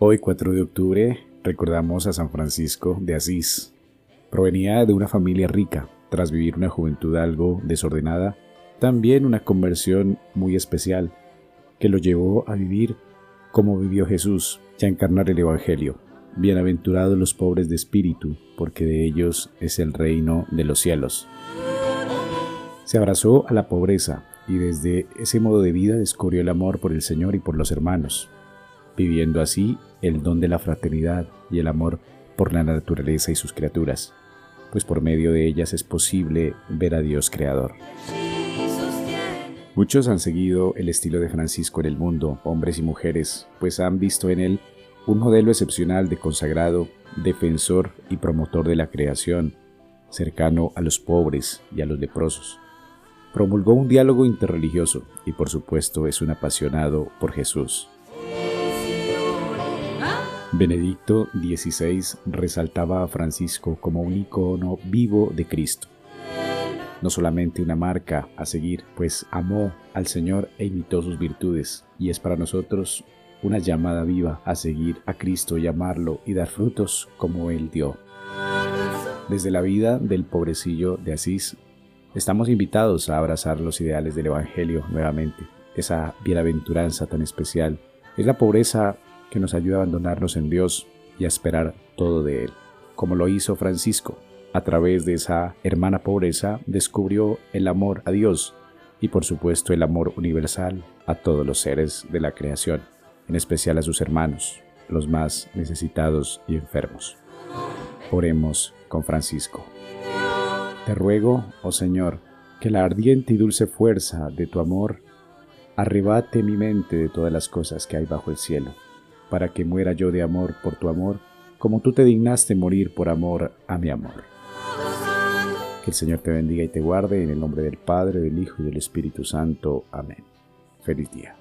Hoy 4 de octubre recordamos a San Francisco de Asís. Provenía de una familia rica, tras vivir una juventud algo desordenada, también una conversión muy especial, que lo llevó a vivir como vivió Jesús y a encarnar el Evangelio. Bienaventurados los pobres de espíritu, porque de ellos es el reino de los cielos. Se abrazó a la pobreza y desde ese modo de vida descubrió el amor por el Señor y por los hermanos viviendo así el don de la fraternidad y el amor por la naturaleza y sus criaturas, pues por medio de ellas es posible ver a Dios Creador. Muchos han seguido el estilo de Francisco en el mundo, hombres y mujeres, pues han visto en él un modelo excepcional de consagrado, defensor y promotor de la creación, cercano a los pobres y a los leprosos. Promulgó un diálogo interreligioso y por supuesto es un apasionado por Jesús. Benedicto XVI resaltaba a Francisco como un icono vivo de Cristo. No solamente una marca a seguir, pues amó al Señor e imitó sus virtudes, y es para nosotros una llamada viva a seguir a Cristo y amarlo y dar frutos como Él dio. Desde la vida del pobrecillo de Asís, estamos invitados a abrazar los ideales del Evangelio nuevamente, esa bienaventuranza tan especial. Es la pobreza que nos ayuda a abandonarnos en Dios y a esperar todo de Él, como lo hizo Francisco. A través de esa hermana pobreza descubrió el amor a Dios y por supuesto el amor universal a todos los seres de la creación, en especial a sus hermanos, los más necesitados y enfermos. Oremos con Francisco. Te ruego, oh Señor, que la ardiente y dulce fuerza de tu amor arrebate mi mente de todas las cosas que hay bajo el cielo para que muera yo de amor por tu amor, como tú te dignaste morir por amor a mi amor. Que el Señor te bendiga y te guarde en el nombre del Padre, del Hijo y del Espíritu Santo. Amén. Feliz día.